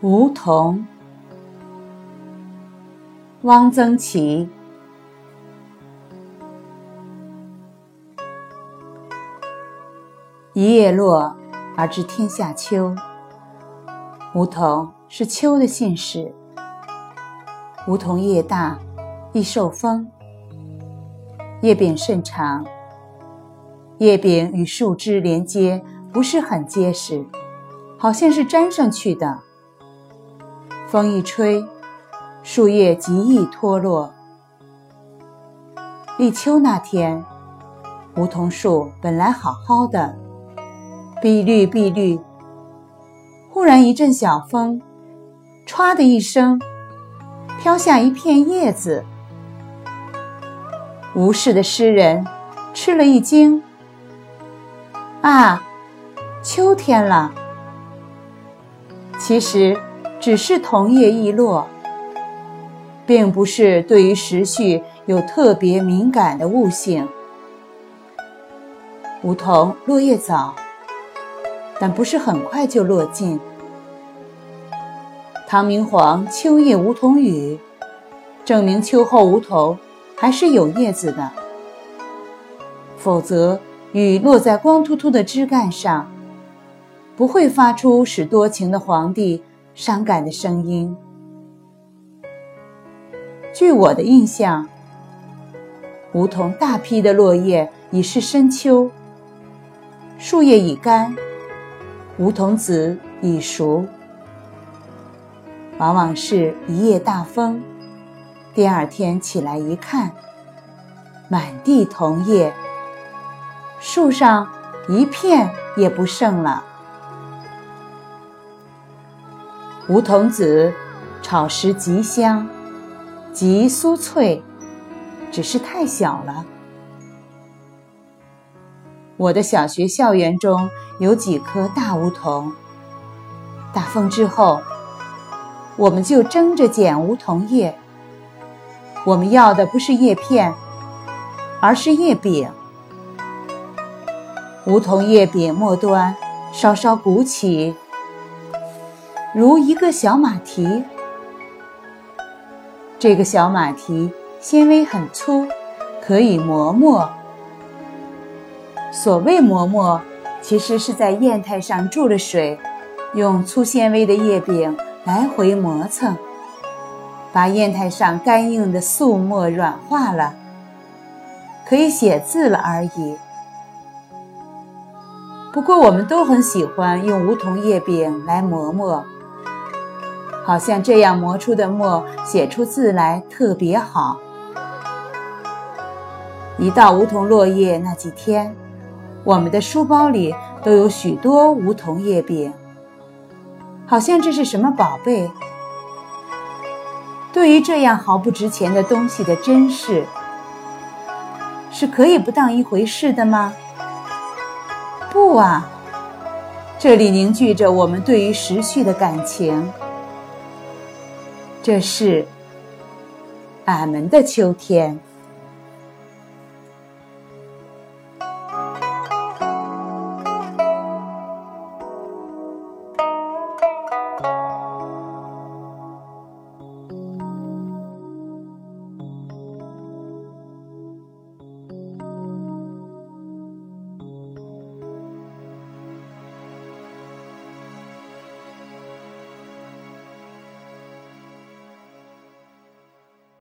梧桐，汪曾祺。一叶落，而知天下秋。梧桐是秋的信使。梧桐叶大，易受风，叶柄甚长，叶柄与树枝连接不是很结实，好像是粘上去的。风一吹，树叶极易脱落。立秋那天，梧桐树本来好好的，碧绿碧绿。忽然一阵小风，歘的一声，飘下一片叶子。无事的诗人吃了一惊：“啊，秋天了！”其实。只是桐叶易落，并不是对于时序有特别敏感的悟性。梧桐落叶早，但不是很快就落尽。唐明皇《秋夜梧桐雨》，证明秋后梧桐还是有叶子的。否则，雨落在光秃秃的枝干上，不会发出使多情的皇帝。伤感的声音。据我的印象，梧桐大批的落叶已是深秋，树叶已干，梧桐子已熟。往往是一夜大风，第二天起来一看，满地桐叶，树上一片也不剩了。梧桐籽炒时极香，极酥脆，只是太小了。我的小学校园中有几棵大梧桐，大风之后，我们就争着捡梧桐叶。我们要的不是叶片，而是叶柄。梧桐叶柄末端稍稍鼓起。如一个小马蹄，这个小马蹄纤维很粗，可以磨墨。所谓磨墨，其实是在砚台上注了水，用粗纤维的叶柄来回磨蹭，把砚台上干硬的素墨软化了，可以写字了而已。不过，我们都很喜欢用梧桐叶柄来磨墨。好像这样磨出的墨写出字来特别好。一到梧桐落叶那几天，我们的书包里都有许多梧桐叶柄，好像这是什么宝贝。对于这样毫不值钱的东西的珍视，是可以不当一回事的吗？不啊，这里凝聚着我们对于时序的感情。这是俺们的秋天。